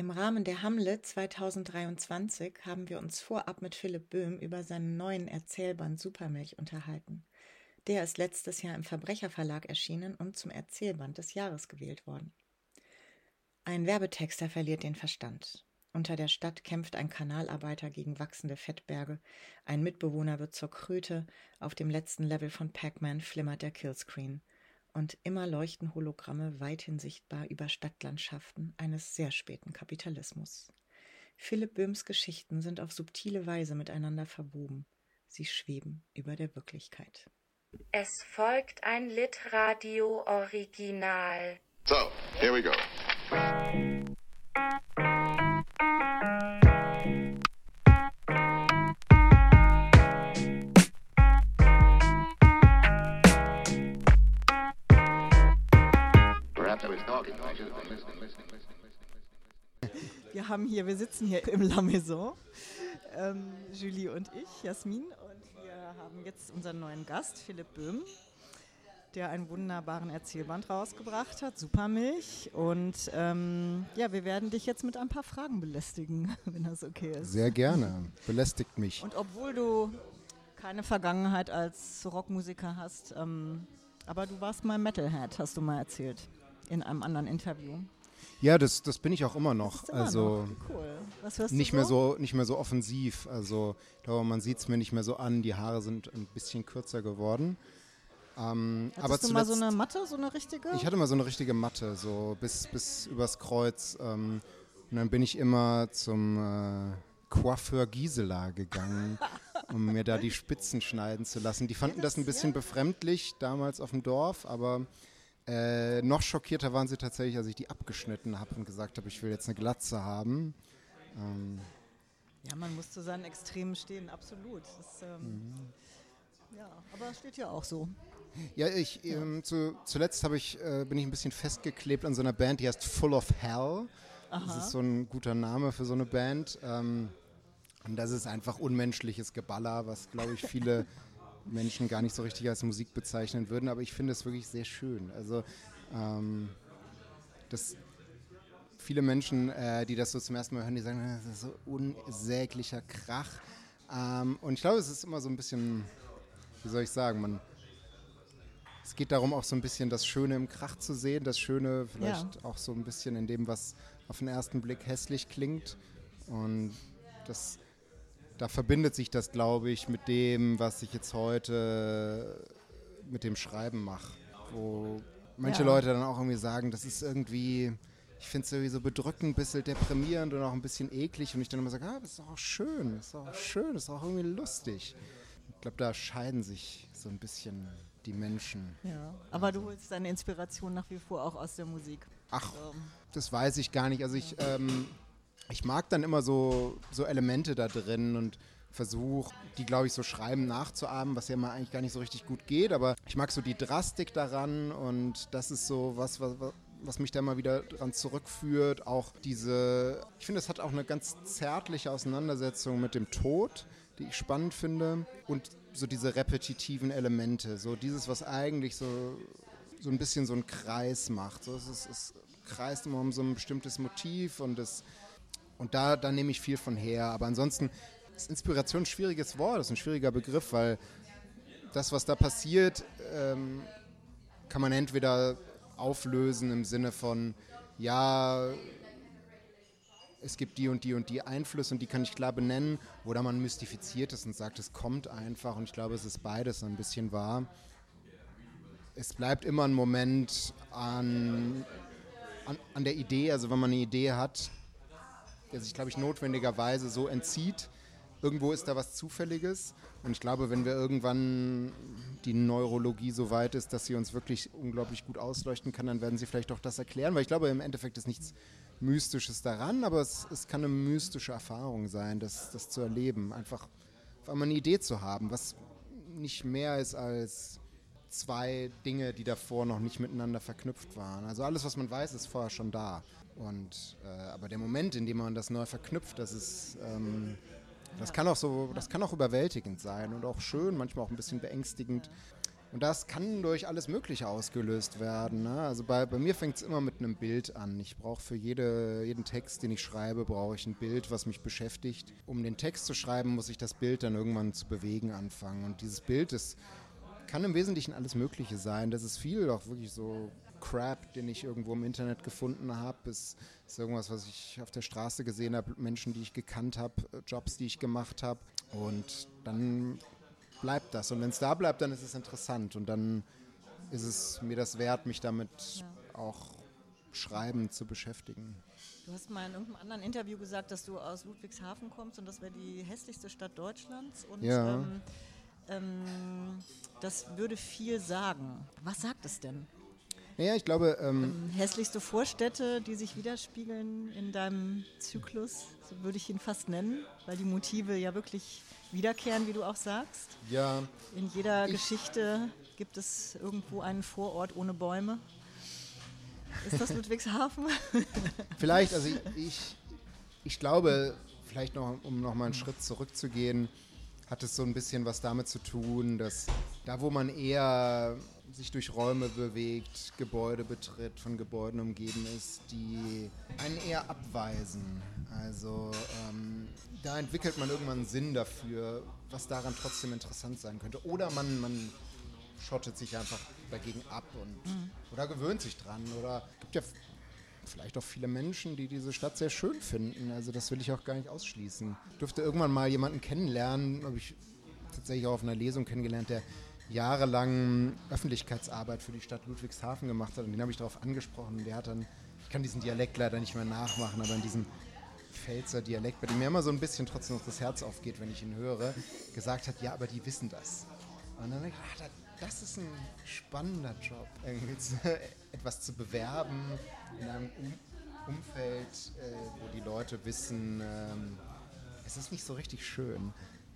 Im Rahmen der Hamlet 2023 haben wir uns vorab mit Philipp Böhm über seinen neuen Erzählband Supermilch unterhalten. Der ist letztes Jahr im Verbrecherverlag erschienen und zum Erzählband des Jahres gewählt worden. Ein Werbetexter verliert den Verstand. Unter der Stadt kämpft ein Kanalarbeiter gegen wachsende Fettberge, ein Mitbewohner wird zur Kröte, auf dem letzten Level von Pac-Man flimmert der Killscreen und immer leuchten Hologramme weithin sichtbar über Stadtlandschaften eines sehr späten Kapitalismus. Philipp Böhms Geschichten sind auf subtile Weise miteinander verwoben. Sie schweben über der Wirklichkeit. Es folgt ein Litradio-Original. So, here we go. Haben hier, wir sitzen hier im La Maison, ähm, Julie und ich, Jasmin, und wir haben jetzt unseren neuen Gast, Philipp Böhm, der einen wunderbaren Erzählband rausgebracht hat, Supermilch. Und ähm, ja, wir werden dich jetzt mit ein paar Fragen belästigen, wenn das okay ist. Sehr gerne, belästigt mich. Und obwohl du keine Vergangenheit als Rockmusiker hast, ähm, aber du warst mal Metalhead, hast du mal erzählt, in einem anderen Interview. Ja, das, das bin ich auch immer noch. Immer also noch. Cool. Was hörst nicht du mehr so nicht mehr so offensiv. Also ich glaube, man sieht es mir nicht mehr so an. Die Haare sind ein bisschen kürzer geworden. Ähm, Hattest aber du mal so eine Matte, so eine richtige? Ich hatte mal so eine richtige Matte, so bis, bis übers Kreuz. Ähm, und dann bin ich immer zum äh, Coiffeur Gisela gegangen, um mir da die Spitzen schneiden zu lassen. Die fanden das ein bisschen befremdlich damals auf dem Dorf, aber äh, noch schockierter waren sie tatsächlich, als ich die abgeschnitten habe und gesagt habe, ich will jetzt eine Glatze haben. Ähm, ja, man muss zu seinen Extremen stehen, absolut. Das, ähm, Mhm. Ja, aber steht ja auch so. Ja, ich ähm, zu, zuletzt ich äh, bin ich ein bisschen festgeklebt an so einer Band, die heißt Full of Hell. Das ist so ein guter Name für so eine Band. Ähm, und das ist einfach unmenschliches Geballer, was glaube ich viele Menschen gar nicht so richtig als Musik bezeichnen würden. Aber ich finde es wirklich sehr schön. Also ähm, das viele Menschen, äh, die das so zum ersten Mal hören, die sagen, "Ah, das ist so unsäglicher Krach. Ähm, und ich glaube, es ist immer so ein bisschen, wie soll ich sagen, man es geht darum, auch so ein bisschen das Schöne im Krach zu sehen, das Schöne vielleicht auch so ein bisschen in dem, was auf den ersten Blick hässlich klingt. Und das, da verbindet sich das, glaube ich, mit dem, was ich jetzt heute mit dem Schreiben mache. Wo manche Ja. Leute dann auch irgendwie sagen, das ist irgendwie, ich finde es irgendwie so bedrückend, ein bisschen deprimierend und auch ein bisschen eklig. Und ich dann immer sage, ah, das ist doch auch schön, das ist doch auch schön, das ist auch irgendwie lustig. Ich glaube, da scheiden sich so ein bisschen die Menschen. Ja. Aber du holst deine Inspiration nach wie vor auch aus der Musik. Ach, Ähm, das weiß ich gar nicht. Also ich, ähm, ich mag dann immer so, so Elemente da drin und versuche, die, glaube ich, so schreiben nachzuahmen, was ja mal eigentlich gar nicht so richtig gut geht. Aber ich mag so die Drastik daran und das ist so was, was, was mich da mal wieder dran zurückführt. Auch diese, ich finde, es hat auch eine ganz zärtliche Auseinandersetzung mit dem Tod, die ich spannend finde. Und so diese repetitiven Elemente, so dieses, was eigentlich so so ein bisschen so einen Kreis macht. So, es, ist, es kreist immer um so ein bestimmtes Motiv und, das, und da, da nehme ich viel von her. Aber ansonsten ist Inspiration ein schwieriges Wort, ist ein schwieriger Begriff, weil das, was da passiert, ähm, kann man entweder auflösen im Sinne von, ja, es gibt die und die und die Einflüsse und die kann ich klar benennen, oder man mystifiziert es und sagt, es kommt einfach. Und ich glaube, es ist beides ein bisschen wahr. Es bleibt immer ein Moment an, an, an der Idee, also wenn man eine Idee hat, der sich, glaube ich, notwendigerweise so entzieht. Irgendwo ist da was Zufälliges. Und ich glaube, wenn wir irgendwann die Neurologie so weit ist, dass sie uns wirklich unglaublich gut ausleuchten kann, dann werden sie vielleicht auch das erklären. Weil ich glaube, im Endeffekt ist nichts Mystisches daran, aber es, es kann eine mystische Erfahrung sein, das, das zu erleben. Einfach auf einmal eine Idee zu haben, was nicht mehr ist als zwei Dinge, die davor noch nicht miteinander verknüpft waren. Also alles, was man weiß, ist vorher schon da. Und äh, aber der Moment, in dem man das neu verknüpft, das ist, ähm, das kann auch so, das kann auch überwältigend sein und auch schön, manchmal auch ein bisschen beängstigend. Und das kann durch alles Mögliche ausgelöst werden. Ne? Also bei, bei mir fängt es immer mit einem Bild an. Ich brauche für jede, jeden Text, den ich schreibe, brauche ich ein Bild, was mich beschäftigt. Um den Text zu schreiben, muss ich das Bild dann irgendwann zu bewegen anfangen. Und dieses Bild ist, kann im Wesentlichen alles Mögliche sein. Das ist viel auch wirklich so Crap, den ich irgendwo im Internet gefunden habe. Es ist irgendwas, was ich auf der Straße gesehen habe, Menschen, die ich gekannt habe, Jobs, die ich gemacht habe. Und dann bleibt das. Und wenn es da bleibt, dann ist es interessant. Und dann ist es mir das wert, mich damit auch schreiben zu beschäftigen. Du hast mal in irgendeinem anderen Interview gesagt, dass du aus Ludwigshafen kommst und das wäre die hässlichste Stadt Deutschlands. Und ja. ähm, ähm, das würde viel sagen. Was sagt es denn? Naja, ich glaube. Ähm, ähm, hässlichste Vorstädte, die sich widerspiegeln in deinem Zyklus, so würde ich ihn fast nennen, weil die Motive ja wirklich wiederkehren, wie du auch sagst. Ja. In jeder Geschichte gibt es irgendwo einen Vorort ohne Bäume. Ist das Ludwigshafen? vielleicht, also ich, ich, ich glaube, vielleicht noch, um noch mal einen Schritt zurückzugehen, hat es so ein bisschen was damit zu tun, dass da, wo man eher sich durch Räume bewegt, Gebäude betritt, von Gebäuden umgeben ist, die einen eher abweisen. Also ähm, da entwickelt man irgendwann einen Sinn dafür, was daran trotzdem interessant sein könnte. Oder man, man schottet sich einfach dagegen ab und mhm. oder gewöhnt sich dran. Oder es gibt ja vielleicht auch viele Menschen, die diese Stadt sehr schön finden. Also das will ich auch gar nicht ausschließen. Ich durfte irgendwann mal jemanden kennenlernen, habe ich tatsächlich auch auf einer Lesung kennengelernt, der jahrelang Öffentlichkeitsarbeit für die Stadt Ludwigshafen gemacht hat. Und den habe ich darauf angesprochen. Der hat dann, ich kann diesen Dialekt leider nicht mehr nachmachen, aber in diesem Pfälzer Dialekt, bei dem mir immer so ein bisschen trotzdem noch das Herz aufgeht, wenn ich ihn höre, gesagt hat, ja, aber die wissen das. Und dann denke ich, ach, das ist ein spannender Job, zu, etwas zu bewerben in einem um Umfeld, äh, wo die Leute wissen, ähm, es ist nicht so richtig schön.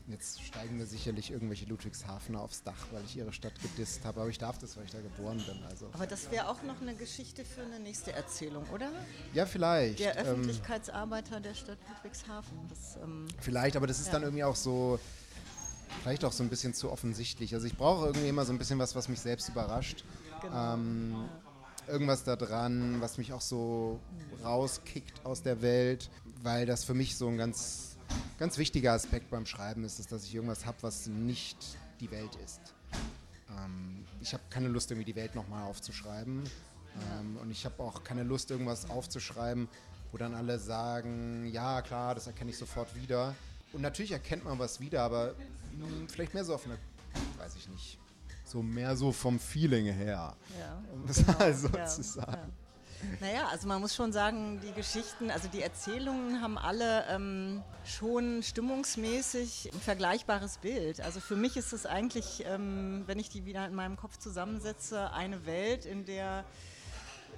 Jetzt steigen mir sicherlich irgendwelche Ludwigshafener aufs Dach, weil ich ihre Stadt gedisst habe. Aber ich darf das, weil ich da geboren bin. Also. Aber das wäre auch noch eine Geschichte für eine nächste Erzählung, oder? Ja, vielleicht. Der ähm, Öffentlichkeitsarbeiter ähm, der Stadt Ludwigshafen. Das, ähm, vielleicht, aber das ist ja. dann irgendwie auch so, vielleicht auch so ein bisschen zu offensichtlich. Also ich brauche irgendwie immer so ein bisschen was, was mich selbst überrascht. Genau. Ähm. Irgendwas da dran, was mich auch so rauskickt aus der Welt, weil das für mich so ein ganz ganz wichtiger Aspekt beim Schreiben ist, ist dass ich irgendwas habe, was nicht die Welt ist. Ähm, ich habe keine Lust, irgendwie die Welt nochmal aufzuschreiben. Ähm, und ich habe auch keine Lust, irgendwas aufzuschreiben, wo dann alle sagen, ja klar, das erkenne ich sofort wieder. Und natürlich erkennt man was wieder, aber mh, vielleicht mehr so auf eine, weiß ich nicht, so mehr so vom Feeling her. Ja, um das genau. also ja, zu sagen. Ja. Naja, also man muss schon sagen, die Geschichten, also die Erzählungen haben alle ähm, schon stimmungsmäßig ein vergleichbares Bild. Also für mich ist es eigentlich, ähm, wenn ich die wieder in meinem Kopf zusammensetze, eine Welt, in der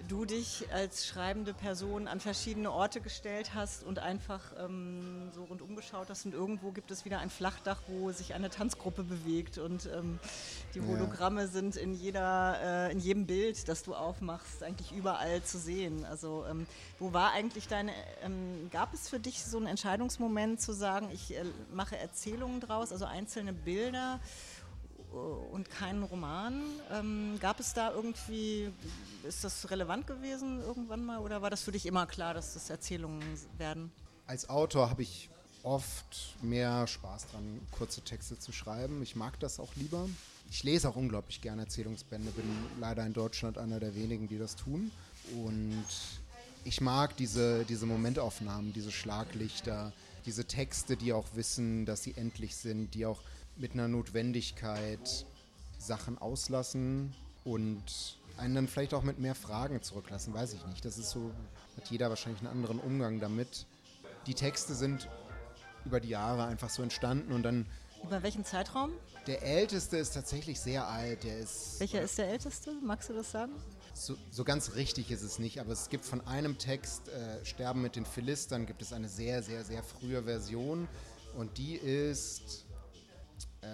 du dich als schreibende Person an verschiedene Orte gestellt hast und einfach ähm, so rundum geschaut hast und irgendwo gibt es wieder ein Flachdach, wo sich eine Tanzgruppe bewegt und ähm, die Hologramme ja. sind in jeder, äh, in jedem Bild, das du aufmachst, eigentlich überall zu sehen. Also ähm, wo war eigentlich deine, ähm, gab es für dich so einen Entscheidungsmoment zu sagen, ich äh, mache Erzählungen draus, also einzelne Bilder? Und keinen Roman. Ähm, gab es da irgendwie, ist das relevant gewesen irgendwann mal oder war das für dich immer klar, dass das Erzählungen werden? Als Autor habe ich oft mehr Spaß dran, kurze Texte zu schreiben. Ich mag das auch lieber. Ich lese auch unglaublich gerne Erzählungsbände, bin leider in Deutschland einer der wenigen, die das tun. Und ich mag diese, diese Momentaufnahmen, diese Schlaglichter, diese Texte, die auch wissen, dass sie endlich sind, die auch mit einer Notwendigkeit Sachen auslassen und einen dann vielleicht auch mit mehr Fragen zurücklassen, weiß ich nicht. Das ist so, hat jeder wahrscheinlich einen anderen Umgang damit. Die Texte sind über die Jahre einfach so entstanden und dann. Über welchen Zeitraum? Der älteste ist tatsächlich sehr alt. Der ist. Welcher ist der älteste? Magst du das sagen? So, so ganz richtig ist es nicht, aber es gibt von einem Text, äh, Sterben mit den Philistern, gibt es eine sehr, sehr, sehr frühe Version und die ist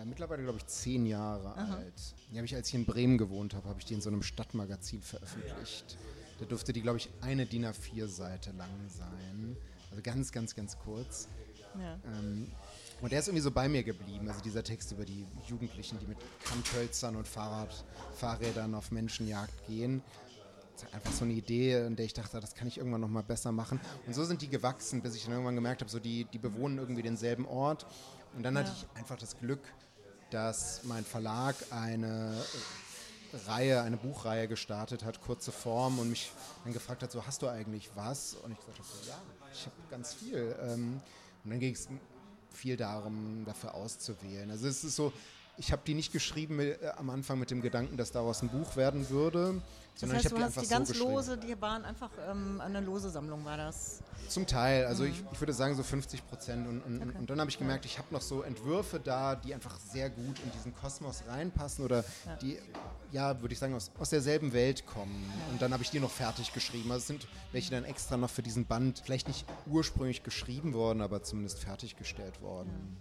äh, mittlerweile, glaube ich, zehn Jahre Aha. alt. Die habe ich, als ich in Bremen gewohnt habe, habe ich die in so einem Stadtmagazin veröffentlicht. Da durfte die, glaube ich, eine DIN A4-Seite lang sein. Also ganz, ganz, ganz kurz. Ja. Ähm, Und der ist irgendwie so bei mir geblieben. Also dieser Text über die Jugendlichen, die mit Kanthölzern und Fahrrad, Fahrrädern auf Menschenjagd gehen. Das ist einfach so eine Idee, in der ich dachte, das kann ich irgendwann noch mal besser machen. Und so sind die gewachsen, bis ich dann irgendwann gemerkt habe, so die, die bewohnen irgendwie denselben Ort. Und dann ja. hatte ich einfach das Glück, dass mein Verlag eine Reihe, eine Buchreihe gestartet hat, kurze Form, und mich dann gefragt hat, so hast du eigentlich was? Und ich gesagt habe, so, ja, ich habe ganz viel. Ähm, und dann ging es viel darum, dafür auszuwählen. Also es ist so, ich habe die nicht geschrieben mit, äh, am Anfang mit dem Gedanken, dass daraus ein Buch werden würde, sondern das heißt, ich habe die einfach die ganz so lose, die waren einfach ähm, eine lose Sammlung, war das? Zum Teil, also mhm. ich, ich, würde sagen so 50 Prozent. Und, und, okay. und dann habe ich gemerkt, ich habe noch so Entwürfe da, die einfach sehr gut in diesen Kosmos reinpassen oder ja. die, ja, würde ich sagen, aus, aus derselben Welt kommen. Ja. Und dann habe ich die noch fertig geschrieben. Also es sind welche dann extra noch für diesen Band, vielleicht nicht ursprünglich geschrieben worden, aber zumindest fertiggestellt worden.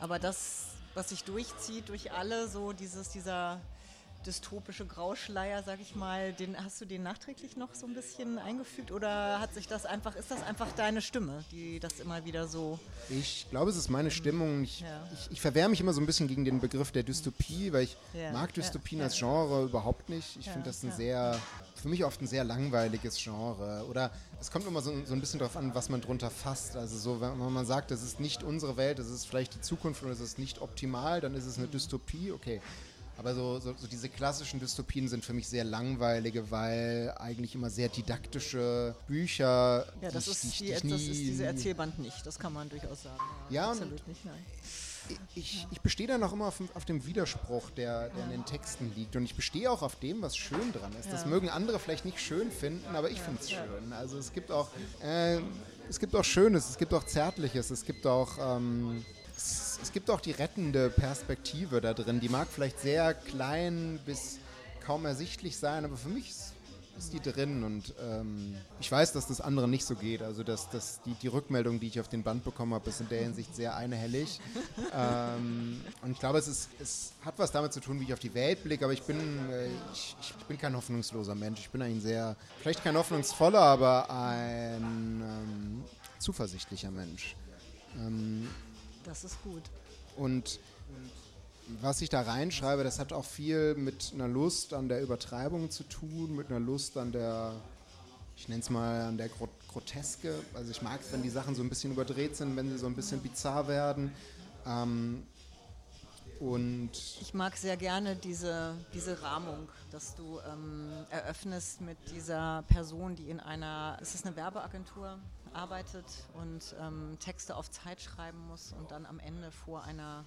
Aber das, was sich durchzieht durch alle, so dieses, dieser dystopische Grauschleier, sag ich mal, den hast du den nachträglich noch so ein bisschen eingefügt oder hat sich das einfach, ist das einfach deine Stimme, die das immer wieder so. Ich glaube, es ist meine Stimmung. Ich, ja. ich, ich verwehre mich immer so ein bisschen gegen den Begriff der Dystopie, weil ich ja. mag Dystopien ja. als Genre überhaupt nicht. Ich finde das ein sehr, für mich oft ein sehr langweiliges Genre. Oder es kommt immer so, so ein bisschen darauf an, was man drunter fasst. Also so, wenn man sagt, das ist nicht unsere Welt, das ist vielleicht die Zukunft oder es ist nicht optimal, dann ist es eine Dystopie, okay. Aber so, so, so, diese klassischen Dystopien sind für mich sehr langweilige, weil eigentlich immer sehr didaktische Bücher. Ja, das, ist, die, das ist diese Erzählband nicht, das kann man durchaus sagen. Ja, ja absolut nicht, nein. Ich, ich bestehe da noch immer auf, auf dem Widerspruch, der, der ja. in den Texten liegt. Und ich bestehe auch auf dem, was schön dran ist. Ja. Das mögen andere vielleicht nicht schön finden, aber ich finde es schön. Also es gibt auch, äh, es gibt auch Schönes, es gibt auch Zärtliches, es gibt auch. Ähm, es, es gibt auch die rettende Perspektive da drin. Die mag vielleicht sehr klein bis kaum ersichtlich sein, aber für mich ist, ist die drin und ähm, ich weiß, dass das anderen nicht so geht. Also dass, dass die, die Rückmeldung, die ich auf den Band bekommen habe, ist in der Hinsicht sehr einhellig. ähm, und ich glaube, es, ist, es hat was damit zu tun, wie ich auf die Welt blicke, aber ich bin, äh, ich, ich, bin kein hoffnungsloser Mensch. Ich bin ein sehr, vielleicht kein hoffnungsvoller, aber ein ähm, zuversichtlicher Mensch. Das ist gut. Und was ich da reinschreibe, das hat auch viel mit einer Lust an der Übertreibung zu tun, mit einer Lust an der, ich nenne es mal, an der Groteske. Also ich mag es, wenn die Sachen so ein bisschen überdreht sind, wenn sie so ein bisschen bizarr werden. Ähm, und ich mag sehr gerne diese, diese Rahmung, dass du ähm, eröffnest mit dieser Person, die in einer, ist es eine Werbeagentur, arbeitet und ähm, Texte auf Zeit schreiben muss und dann am Ende vor einer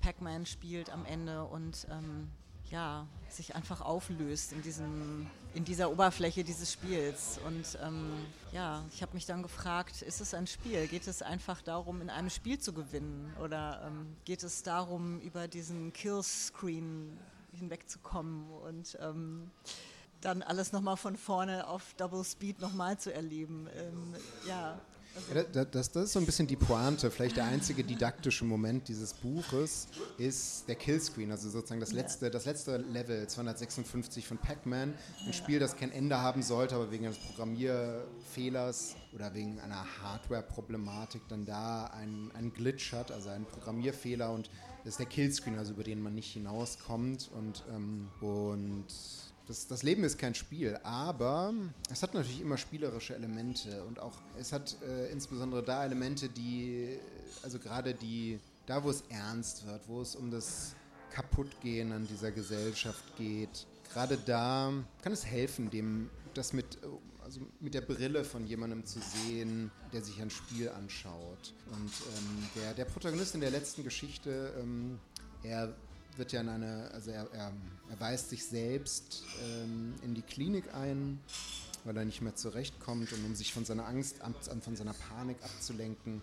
Pac-Man spielt am Ende und ähm, ja, sich einfach auflöst in, diesem, in dieser Oberfläche dieses Spiels. Und ähm, ja, ich habe mich dann gefragt, ist es ein Spiel? Geht es einfach darum, in einem Spiel zu gewinnen? Oder ähm, geht es darum, über diesen Killscreen hinwegzukommen? Und ähm, dann alles nochmal von vorne auf Double Speed nochmal zu erleben. Ähm, ja. Also ja, das, das, ist so ein bisschen die Pointe. Vielleicht der einzige didaktische Moment dieses Buches ist der Killscreen, also sozusagen das letzte, das letzte Level 256 von Pac-Man. Ein Spiel, das kein Ende haben sollte, aber wegen eines Programmierfehlers oder wegen einer Hardware-Problematik dann da einen, einen Glitch hat, also einen Programmierfehler und das ist der Killscreen, also über den man nicht hinauskommt und, ähm, und das, das, Leben ist kein Spiel, aber es hat natürlich immer spielerische Elemente und auch es hat äh, insbesondere da Elemente, die, also gerade die, da wo es ernst wird, wo es um das Kaputtgehen an dieser Gesellschaft geht, gerade da kann es helfen, dem das mit, also mit der Brille von jemandem zu sehen, der sich ein Spiel anschaut. Und ähm, der, der Protagonist in der letzten Geschichte, ähm, er wird ja in eine, also er, er, er weist sich selbst ähm, in die Klinik ein, weil er nicht mehr zurechtkommt und um sich von seiner Angst, von seiner Panik abzulenken,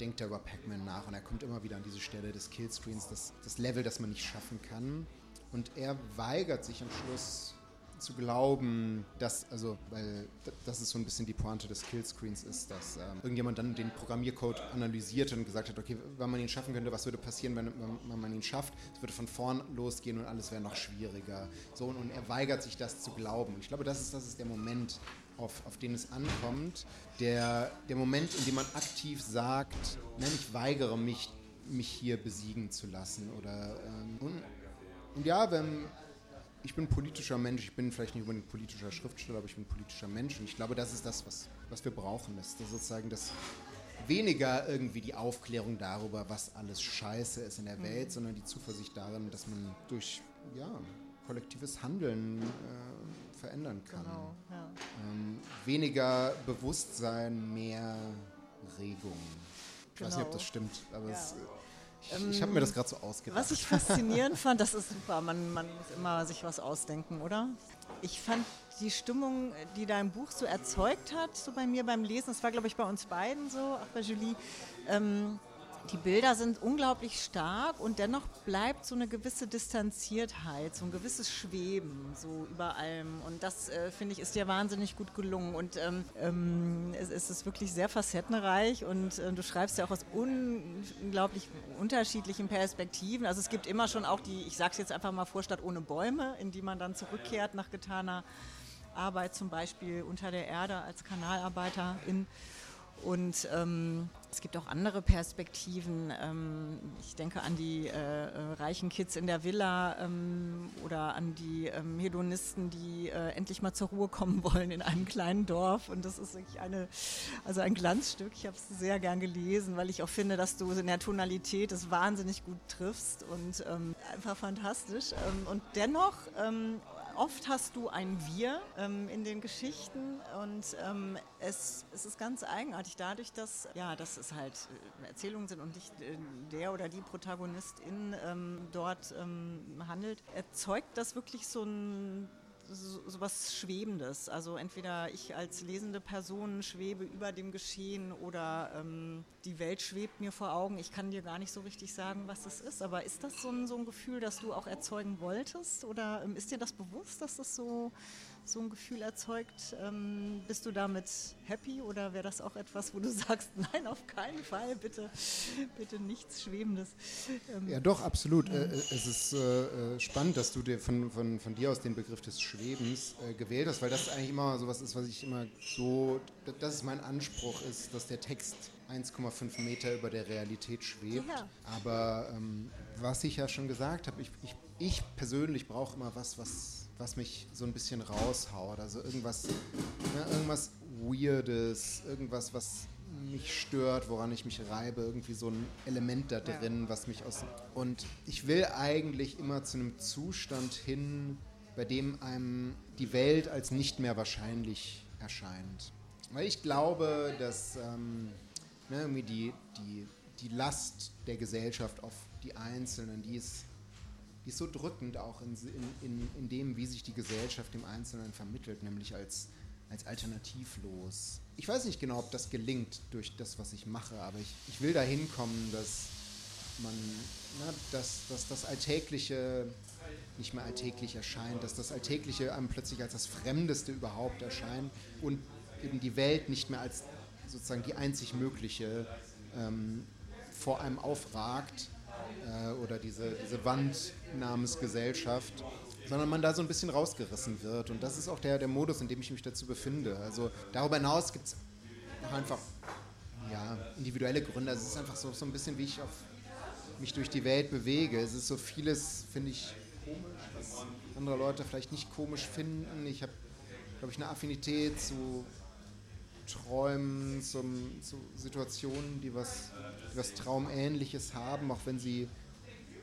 denkt er über Pac-Man nach und er kommt immer wieder an diese Stelle des Killscreens, das, das Level, das man nicht schaffen kann. Und er weigert sich am Schluss zu glauben, dass, also, weil das ist so ein bisschen die Pointe des Killscreens ist, dass ähm, irgendjemand dann den Programmiercode analysiert und gesagt hat, okay, wenn man ihn schaffen könnte, was würde passieren, wenn, wenn man ihn schafft? Es würde von vorn losgehen und alles wäre noch schwieriger. So, und, und er weigert sich das zu glauben. Und ich glaube, das ist, das ist der Moment, auf, auf den es ankommt. Der, der Moment, in dem man aktiv sagt, nein, ich weigere mich mich hier besiegen zu lassen. Oder, ähm, und, und, ja, wenn, ich bin politischer Mensch, ich bin vielleicht nicht unbedingt politischer Schriftsteller, aber ich bin politischer Mensch. Und ich glaube, das ist das, was, was wir brauchen. Das, das sozusagen das weniger irgendwie die Aufklärung darüber, was alles scheiße ist in der Welt, mhm. sondern die Zuversicht darin, dass man durch ja, kollektives Handeln äh, verändern kann. Genau, ja. ähm, weniger Bewusstsein, mehr Regung. Ich genau. weiß nicht, ob das genau. stimmt, aber ja. es, ich, ich habe mir das gerade so ausgedacht. Was ich faszinierend fand, das ist super, man, man muss immer sich was ausdenken, oder? Ich fand die Stimmung, die dein Buch so erzeugt hat, so bei mir beim Lesen, das war glaube ich bei uns beiden so, auch bei Julie, ähm, die Bilder sind unglaublich stark und dennoch bleibt so eine gewisse Distanziertheit, so ein gewisses Schweben so über allem. Und das, äh, finde ich, ist dir wahnsinnig gut gelungen. Und ähm, ähm, es, es, ist wirklich sehr facettenreich und äh, du schreibst ja auch aus unglaublich unterschiedlichen Perspektiven. Also es gibt immer schon auch die, ich sage es jetzt einfach mal Vorstadt ohne Bäume, in die man dann zurückkehrt nach getaner Arbeit, zum Beispiel unter der Erde als Kanalarbeiterin. Und ähm, es gibt auch andere Perspektiven. Ähm, ich denke an die äh, äh, reichen Kids in der Villa ähm, oder an die ähm, Hedonisten, die äh, endlich mal zur Ruhe kommen wollen in einem kleinen Dorf. Und das ist wirklich eine, also ein Glanzstück. Ich habe es sehr gern gelesen, weil ich auch finde, dass du in der Tonalität es wahnsinnig gut triffst und ähm, einfach fantastisch. Ähm, und dennoch oft hast du ein Wir ähm, in den Geschichten und ähm, es, es, ist ganz eigenartig dadurch, dass, ja, dass es halt äh, Erzählungen sind und nicht äh, der oder die Protagonistin ähm, dort ähm, handelt, erzeugt das wirklich so ein so, so was Schwebendes. Also entweder ich als lesende Person schwebe über dem Geschehen oder ähm, die Welt schwebt mir vor Augen. Ich kann dir gar nicht so richtig sagen, was das ist. Aber ist das so ein, so ein Gefühl, das du auch erzeugen wolltest? Oder ähm, ist dir das bewusst, dass das so so ein Gefühl erzeugt. Ähm, bist du damit happy oder wäre das auch etwas, wo du sagst, nein, auf keinen Fall, bitte, bitte nichts Schwebendes? Ähm, ja, doch, absolut. Äh, äh, es ist äh, äh, spannend, dass du dir von, von, von dir aus den Begriff des Schwebens äh, gewählt hast, weil das eigentlich immer so was ist, was ich immer so, das ist mein Anspruch ist, dass der Text 1,5 Meter über der Realität schwebt. Ja. Aber ähm, was ich ja schon gesagt habe, ich, ich, ich persönlich brauche immer was, was was mich so ein bisschen raushaut. Also irgendwas, ne, irgendwas Weirdes, irgendwas, was mich stört, woran ich mich reibe, irgendwie so ein Element da drin, ja. was mich aus. Und ich will eigentlich immer zu einem Zustand hin, bei dem einem die Welt als nicht mehr wahrscheinlich erscheint. Weil ich glaube, dass ähm, ne, irgendwie die, die, die Last der Gesellschaft auf die Einzelnen, die ist die ist so drückend auch in, in, in dem, wie sich die Gesellschaft im Einzelnen vermittelt, nämlich als, als alternativlos. Ich weiß nicht genau, ob das gelingt durch das, was ich mache, aber ich, ich will dahin kommen, dass man, na, dass, dass das Alltägliche nicht mehr alltäglich erscheint, dass das Alltägliche einem plötzlich als das Fremdeste überhaupt erscheint und eben die Welt nicht mehr als sozusagen die einzig mögliche ähm, vor einem aufragt äh, oder diese, diese Wand namens Gesellschaft, sondern man da so ein bisschen rausgerissen wird. Und das ist auch der, der Modus, in dem ich mich dazu befinde. Also darüber hinaus gibt es einfach ja, individuelle Gründe. Also es ist einfach so, so ein bisschen, wie ich auf mich durch die Welt bewege. Es ist so vieles, finde ich, komisch, was andere Leute vielleicht nicht komisch finden. Ich habe, glaube ich, eine Affinität zu Träumen, zum, zu Situationen, die was, die was Traumähnliches haben, auch wenn sie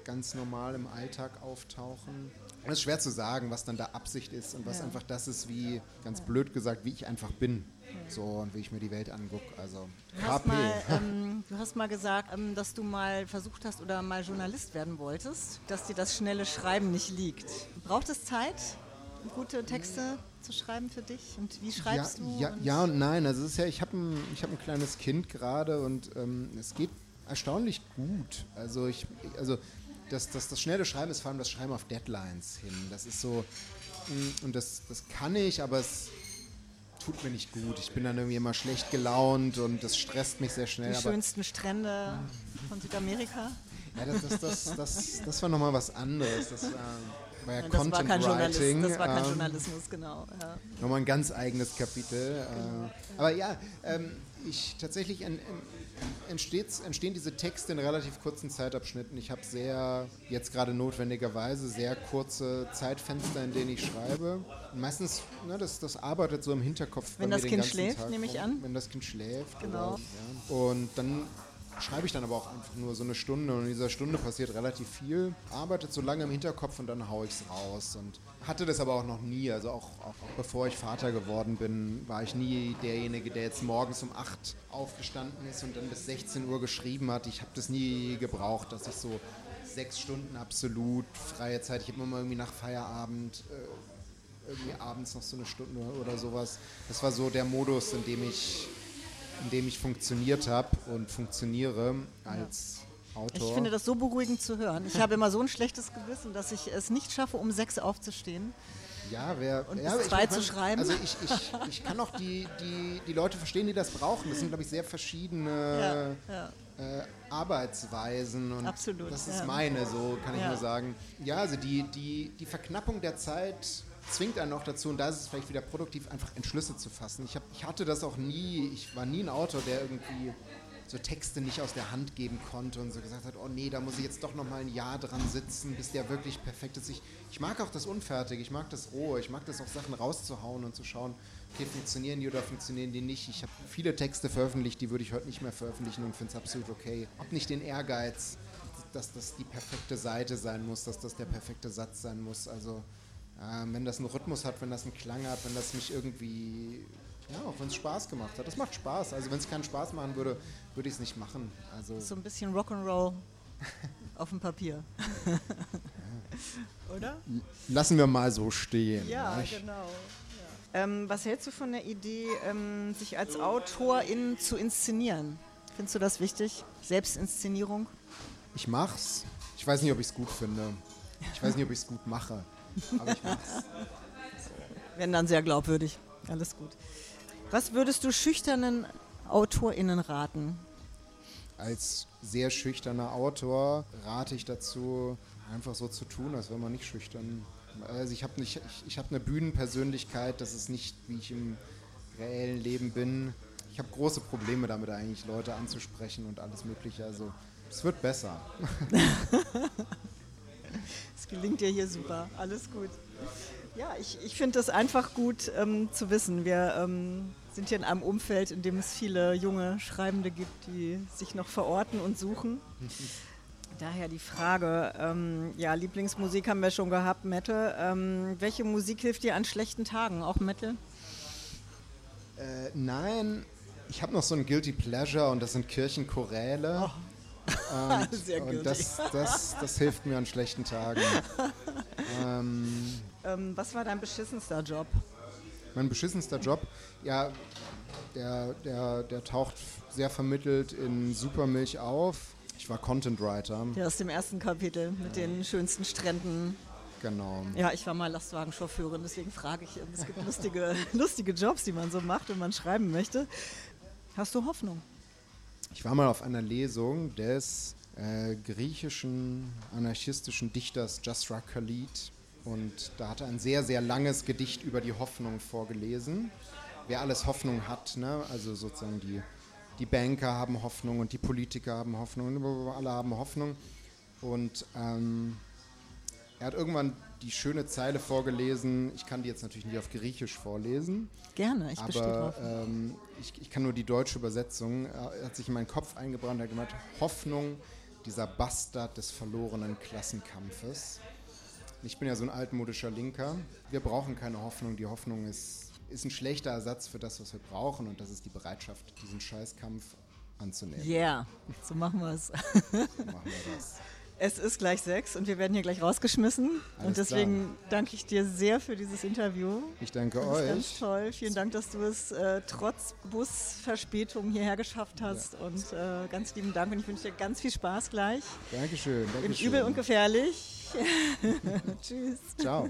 ganz normal im Alltag auftauchen. es ist schwer zu sagen, was dann da Absicht ist und was ja. einfach das ist, wie, ganz blöd gesagt, wie ich einfach bin. So und wie ich mir die Welt angucke. Also du hast, mal, ähm, du hast mal gesagt, ähm, dass du mal versucht hast oder mal Journalist werden wolltest, dass dir das schnelle Schreiben nicht liegt. Braucht es Zeit, gute Texte zu schreiben für dich? Und wie schreibst ja, du? Ja, und ja und nein. Also es ist ja, ich habe ein, hab ein kleines Kind gerade und ähm, es geht erstaunlich gut. Also ich, also das, das, das schnelle Schreiben ist vor allem das Schreiben auf Deadlines hin. Das ist so, mm, und das, das kann ich, aber es tut mir nicht gut. Ich bin dann irgendwie immer schlecht gelaunt und das stresst mich sehr schnell. Die schönsten Strände von Südamerika? Ja, das, das, das, das, das war nochmal was anderes. Das war, war ja das Content war kein Journalismus, Writing. das war kein ähm, Journalismus, genau. Ja. Nochmal ein ganz eigenes Kapitel. Äh, aber ja, ähm, ich tatsächlich en, en, entstehen diese Texte in relativ kurzen Zeitabschnitten. Ich habe sehr, jetzt gerade notwendigerweise, sehr kurze Zeitfenster, in denen ich schreibe. Und meistens, ne, das, das arbeitet so im Hinterkopf. Wenn das Kind schläft, Tag nehme ich rum. an. Wenn das Kind schläft. Genau. Oder, ja. Und dann schreibe ich dann aber auch einfach nur so eine Stunde und in dieser Stunde passiert relativ viel, arbeitet so lange im Hinterkopf und dann haue ich es raus und hatte das aber auch noch nie, also auch, auch, bevor ich Vater geworden bin, war ich nie derjenige, der jetzt morgens um 8 aufgestanden ist und dann bis 16 Uhr geschrieben hat. Ich habe das nie gebraucht, dass ich so sechs Stunden absolut freie Zeit, ich habe immer mal irgendwie nach Feierabend äh, irgendwie abends noch so eine Stunde oder sowas. Das war so der Modus, in dem ich in dem ich funktioniert habe und funktioniere als Autor. Ich finde das so beruhigend zu hören. Ich habe immer so ein schlechtes Gewissen, dass ich es nicht schaffe, um sechs aufzustehen. ja, wer, Und ja, bis zwei zu schreiben. Also ich, ich, ich kann auch die, die, die Leute verstehen, die das brauchen. Das sind, glaube ich, sehr verschiedene Ja, ja. Äh, Arbeitsweisen und Absolut, das ist ja. meine, so kann ich Ja. nur sagen. Ja, also die, die, die Verknappung der Zeit zwingt einen auch dazu, und da ist es vielleicht wieder produktiv, einfach Entschlüsse zu fassen. Ich, hab, ich hatte das auch nie, ich war nie ein Autor, der irgendwie so Texte nicht aus der Hand geben konnte und so gesagt hat, oh nee, da muss ich jetzt doch noch mal ein Jahr dran sitzen, bis der wirklich perfekt ist. Ich, ich mag auch das Unfertige, ich mag das Rohe, ich mag das auch Sachen rauszuhauen und zu schauen, okay, funktionieren die oder funktionieren die nicht. Ich habe viele Texte veröffentlicht, die würde ich heute nicht mehr veröffentlichen und finde es absolut okay. Hab nicht den Ehrgeiz, dass das die perfekte Seite sein muss, dass das der perfekte Satz sein muss. Also ähm, wenn das einen Rhythmus hat, wenn das einen Klang hat, wenn das mich irgendwie, ja, auch wenn es Spaß gemacht hat. Das macht Spaß. Also wenn es keinen Spaß machen würde, würde ich es nicht machen. Also So ein bisschen Rock'n'Roll auf dem Papier. Oder? lassen wir mal so stehen. Ja, nicht? genau. Ähm, was hältst du von der Idee, ähm, sich als Autorin zu inszenieren? Findest du das wichtig? Selbstinszenierung? Ich mach's. Ich weiß nicht, ob ich es gut finde. Ich weiß nicht, ob ich es gut mache. Aber ich mach's. Wenn dann sehr glaubwürdig. Alles gut. Was würdest du schüchternen AutorInnen raten? Als sehr schüchterner Autor rate ich dazu, einfach so zu tun, als wäre man nicht schüchtern. Also ich habe nicht, ich, ich habe eine Bühnenpersönlichkeit, das ist nicht, wie ich im reellen Leben bin. Ich habe große Probleme damit eigentlich, Leute anzusprechen und alles Mögliche. Also es wird besser. Gelingt dir hier super. Alles gut. Ja, ich, ich finde es einfach gut ähm, zu wissen. Wir ähm, sind hier in einem Umfeld, in dem es viele junge Schreibende gibt, die sich noch verorten und suchen. Daher die Frage, ähm, ja, Lieblingsmusik haben wir schon gehabt, Metal. Ähm, welche Musik hilft dir an schlechten Tagen? Auch Metal? Äh, nein, ich habe noch so ein Guilty Pleasure und das sind Kirchenchoräle. Und, Sehr und das, das, das hilft mir an schlechten Tagen. ähm, Ähm, was war dein beschissenster Job? mein beschissenster Job, ja, der, der, der taucht sehr vermittelt in Supermilch auf. Ich war Content Writer, Der aus dem ersten Kapitel mit den schönsten Stränden. genau. Ja, ich war mal Lastwagenchauffeurin, deswegen frage ich. Es gibt lustige, lustige Jobs, die man so macht, wenn man schreiben möchte. Hast du Hoffnung? Ich war mal auf einer Lesung des äh, griechischen anarchistischen Dichters Jasra Khalid und da hat er ein sehr, sehr langes Gedicht über die Hoffnung vorgelesen. Wer alles Hoffnung hat, ne? also sozusagen die, die Banker haben Hoffnung und die Politiker haben Hoffnung, und alle haben Hoffnung. Und ähm, er hat irgendwann die schöne Zeile vorgelesen, ich kann die jetzt natürlich nicht auf Griechisch vorlesen, Gerne, ich bestehe aber drauf. ähm, ich, ich kann nur die deutsche Übersetzung. Er hat sich in meinen Kopf eingebrannt. Er hat gemeint, Hoffnung, dieser Bastard des verlorenen Klassenkampfes. Ich bin ja so ein altmodischer Linker. Wir brauchen keine Hoffnung. Die Hoffnung ist, ist ein schlechter Ersatz für das, was wir brauchen. Und das ist die Bereitschaft, diesen Scheißkampf anzunehmen. Yeah, so machen wir es. So machen wir das. Es ist gleich sechs und wir werden hier gleich rausgeschmissen. Alles und deswegen danke ich dir sehr für dieses Interview. Ich danke Das ist ganz euch. toll. Vielen Dank, dass du es äh, trotz Busverspätung hierher geschafft hast. Und äh, ganz lieben Dank und ich wünsche dir ganz viel Spaß gleich. Dankeschön. Im Dankeschön. Übel und gefährlich. Tschüss. Ciao.